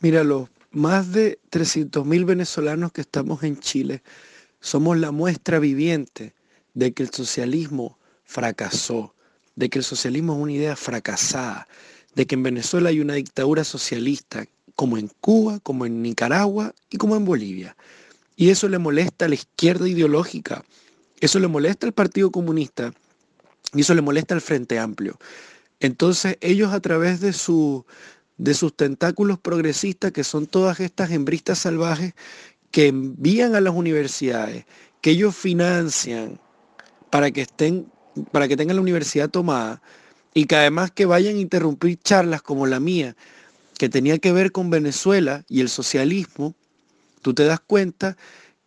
Mira, los más de 300.000 venezolanos que estamos en Chile somos la muestra viviente de que el socialismo fracasó, de que el socialismo es una idea fracasada, de que en Venezuela hay una dictadura socialista, como en Cuba, como en Nicaragua y como en Bolivia. Y eso le molesta a la izquierda ideológica, eso le molesta al Partido Comunista y eso le molesta al Frente Amplio. Entonces ellos a través de, su, de sus tentáculos progresistas, que son todas estas hembristas salvajes, que envían a las universidades, que ellos financian para que estén, para que tengan la universidad tomada, y que además que vayan a interrumpir charlas como la mía, que tenía que ver con Venezuela y el socialismo, tú te das cuenta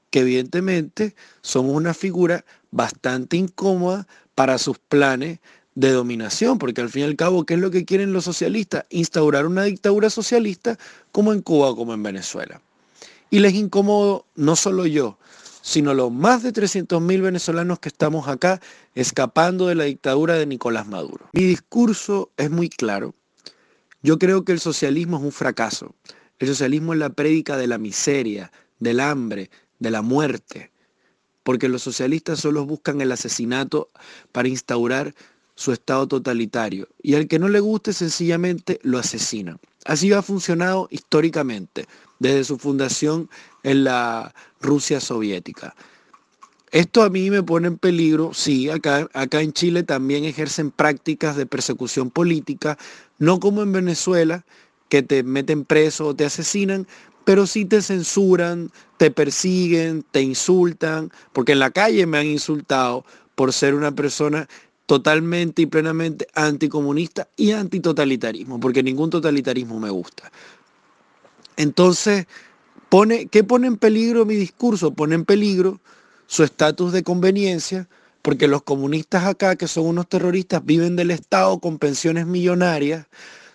que evidentemente somos una figura bastante incómoda para sus planes de dominación, porque al fin y al cabo, ¿qué es lo que quieren los socialistas? Instaurar una dictadura socialista como en Cuba como en Venezuela. Y les incomodo no solo yo, sino los más de 300.000 venezolanos que estamos acá escapando de la dictadura de Nicolás Maduro. Mi discurso es muy claro. Yo creo que el socialismo es un fracaso. El socialismo es la prédica de la miseria, del hambre, de la muerte, porque los socialistas solo buscan el asesinato para instaurar su estado totalitario y al que no le guste sencillamente lo asesina. Así ha funcionado históricamente desde su fundación en la Rusia soviética. Esto a mí me pone en peligro, sí, acá, acá en Chile también ejercen prácticas de persecución política, no como en Venezuela, que te meten preso o te asesinan, pero sí te censuran, te persiguen, te insultan, porque en la calle me han insultado por ser una persona totalmente y plenamente anticomunista y antitotalitarismo, porque ningún totalitarismo me gusta. Entonces, pone, ¿qué pone en peligro mi discurso? Pone en peligro su estatus de conveniencia, porque los comunistas acá, que son unos terroristas, viven del Estado con pensiones millonarias,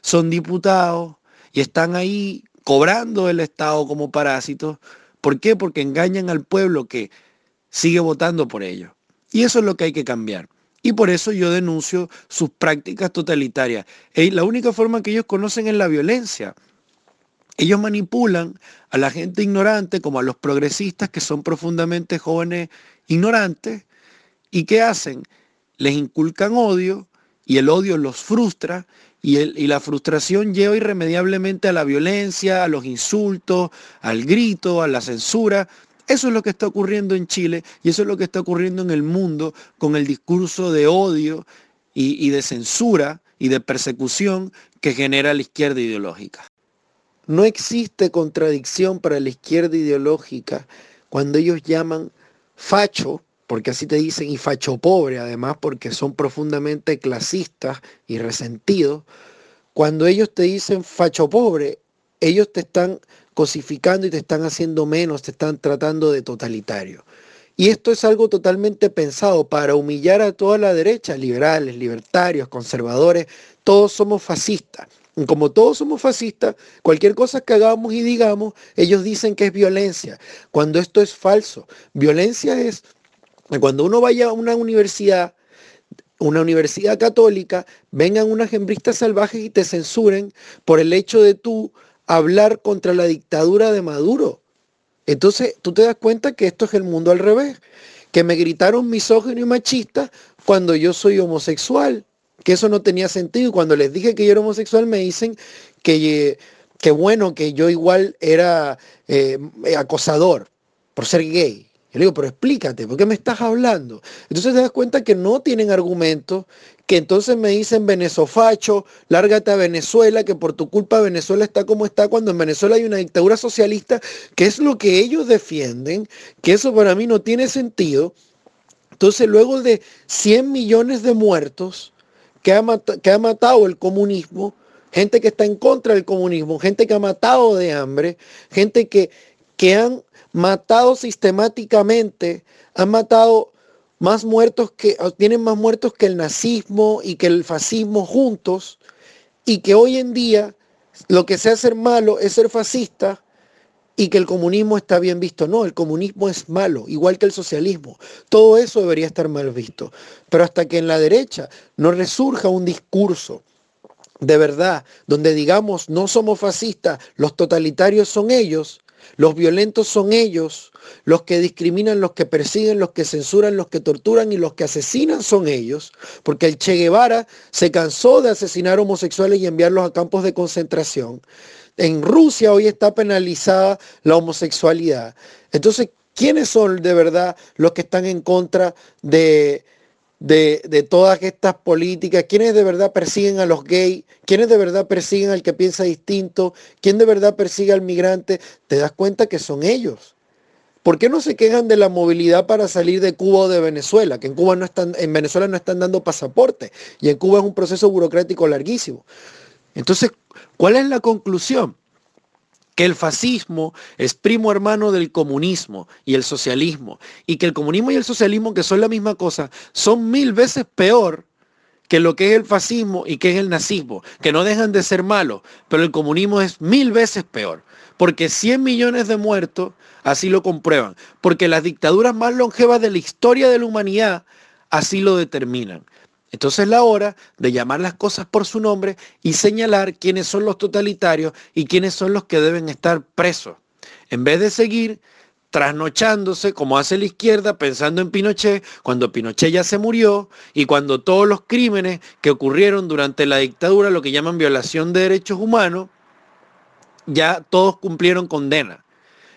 son diputados y están ahí cobrando el Estado como parásitos. ¿Por qué? Porque engañan al pueblo que sigue votando por ellos. Y eso es lo que hay que cambiar. Y por eso yo denuncio sus prácticas totalitarias. la única forma que ellos conocen es la violencia. Ellos manipulan a la gente ignorante como a los progresistas que son profundamente jóvenes ignorantes. ¿Y qué hacen? Les inculcan odio y el odio los frustra y, la frustración lleva irremediablemente a la violencia, a los insultos, al grito, a la censura. Eso es lo que está ocurriendo en Chile y eso es lo que está ocurriendo en el mundo con el discurso de odio y, de censura y de persecución que genera la izquierda ideológica. No existe contradicción para la izquierda ideológica cuando ellos llaman facho porque así te dicen, y facho pobre, además porque son profundamente clasistas y resentidos, cuando ellos te dicen facho pobre, ellos te están cosificando y te están haciendo menos, te están tratando de totalitario. Y esto es algo totalmente pensado para humillar a toda la derecha, liberales, libertarios, conservadores, todos somos fascistas. Y como todos somos fascistas, cualquier cosa que hagamos y digamos, ellos dicen que es violencia, cuando esto es falso. Violencia es cuando uno vaya a una universidad, una universidad católica, vengan unas hembristas salvajes y te censuren por el hecho de tú hablar contra la dictadura de Maduro. Entonces tú te das cuenta que esto es el mundo al revés, que me gritaron misógino y machista cuando yo soy homosexual, que eso no tenía sentido. Cuando les dije que yo era homosexual me dicen que, que bueno, que yo igual era eh, acosador por ser gay. Yo le digo, pero explícate, ¿por qué me estás hablando? Entonces te das cuenta que no tienen argumentos, que entonces me dicen venezofacho, lárgate a Venezuela, que por tu culpa Venezuela está como está, cuando en Venezuela hay una dictadura socialista, que es lo que ellos defienden, que eso para mí no tiene sentido. Entonces luego de 100 millones de muertos que ha, que ha matado el comunismo, gente que está en contra del comunismo, gente que ha matado de hambre, gente que, que han matado sistemáticamente, han matado más muertos que, tienen más muertos que el nazismo y que el fascismo juntos, y que hoy en día lo que sea ser malo es ser fascista y que el comunismo está bien visto. No, el comunismo es malo, igual que el socialismo. Todo eso debería estar mal visto. Pero hasta que en la derecha no resurja un discurso de verdad, donde digamos no somos fascistas, los totalitarios son ellos, los violentos son ellos, los que discriminan, los que persiguen, los que censuran, los que torturan y los que asesinan son ellos, porque el Che Guevara se cansó de asesinar homosexuales y enviarlos a campos de concentración. En Rusia hoy está penalizada la homosexualidad. Entonces, ¿quiénes son de verdad los que están en contra de, de, todas estas políticas, quiénes de verdad persiguen a los gays, quiénes de verdad persiguen al que piensa distinto, quién de verdad persigue al migrante, te das cuenta que son ellos. ¿Por qué no se quejan de la movilidad para salir de Cuba o de Venezuela? Que en Cuba no están, en Venezuela no están dando pasaporte y en Cuba es un proceso burocrático larguísimo. Entonces, ¿cuál es la conclusión? Que el fascismo es primo hermano del comunismo y el socialismo, y que el comunismo y el socialismo, que son la misma cosa, son mil veces peor que lo que es el fascismo y que es el nazismo, que no dejan de ser malos, pero el comunismo es mil veces peor, porque 100 millones de muertos así lo comprueban, porque las dictaduras más longevas de la historia de la humanidad así lo determinan. Entonces es la hora de llamar las cosas por su nombre y señalar quiénes son los totalitarios y quiénes son los que deben estar presos. En vez de seguir trasnochándose como hace la izquierda pensando en Pinochet cuando Pinochet ya se murió y cuando todos los crímenes que ocurrieron durante la dictadura, lo que llaman violación de derechos humanos, ya todos cumplieron condena.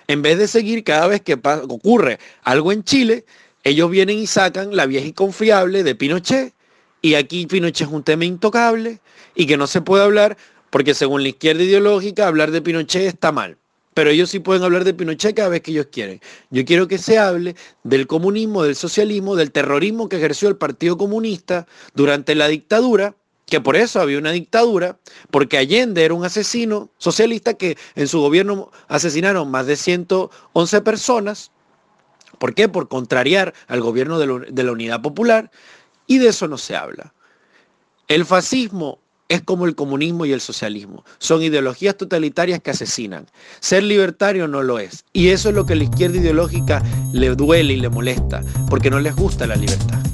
En vez de seguir cada vez que ocurre algo en Chile, ellos vienen y sacan la vieja y confiable de Pinochet y aquí Pinochet es un tema intocable y que no se puede hablar porque según la izquierda ideológica hablar de Pinochet está mal. Pero ellos sí pueden hablar de Pinochet cada vez que ellos quieren. Yo quiero que se hable del comunismo, del socialismo, del terrorismo que ejerció el Partido Comunista durante la dictadura, que por eso había una dictadura, porque Allende era un asesino socialista que en su gobierno asesinaron más de 111 personas. ¿Por qué? Por contrariar al gobierno de la Unidad Popular y de eso no se habla. El fascismo es como el comunismo y el socialismo. Son ideologías totalitarias que asesinan. Ser libertario no lo es. Y eso es lo que a la izquierda ideológica le duele y le molesta, porque no les gusta la libertad.